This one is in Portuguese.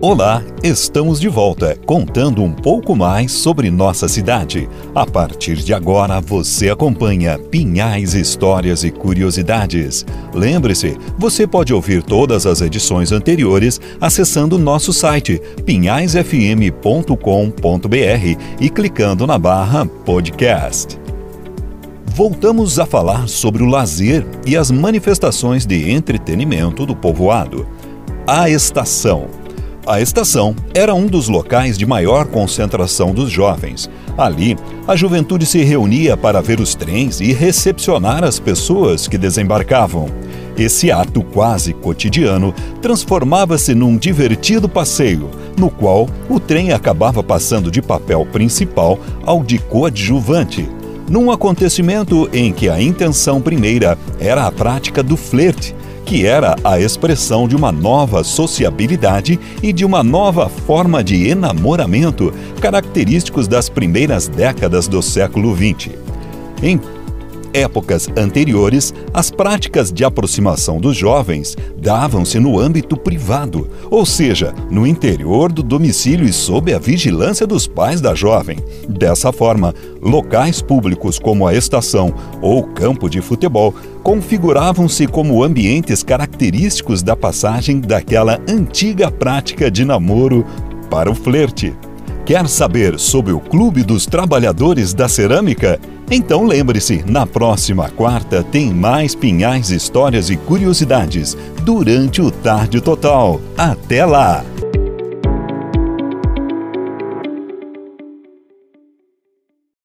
Olá, estamos de volta contando um pouco mais sobre nossa cidade. A partir de agora você acompanha Pinhais Histórias e Curiosidades. Lembre-se, você pode ouvir todas as edições anteriores acessando nosso site pinhaisfm.com.br e clicando na barra podcast. Voltamos a falar sobre o lazer e as manifestações de entretenimento do povoado. A estação. A estação era um dos locais de maior concentração dos jovens. Ali, a juventude se reunia para ver os trens e recepcionar as pessoas que desembarcavam. Esse ato quase cotidiano transformava-se num divertido passeio, no qual o trem acabava passando de papel principal ao de coadjuvante, num acontecimento em que a intenção primeira era a prática do flerte que era a expressão de uma nova sociabilidade e de uma nova forma de enamoramento, característicos das primeiras décadas do século XX. Em épocas anteriores, as práticas de aproximação dos jovens davam-se no âmbito privado, ou seja, no interior do domicílio e sob a vigilância dos pais da jovem. Dessa forma, locais públicos como a estação ou campo de futebol configuravam-se como ambientes característicos da passagem daquela antiga prática de namoro para o flerte. Quer saber sobre o Clube dos Trabalhadores da Cerâmica? Então lembre-se, na próxima quarta tem mais pinhais, histórias e curiosidades durante o Tarde Total. Até lá!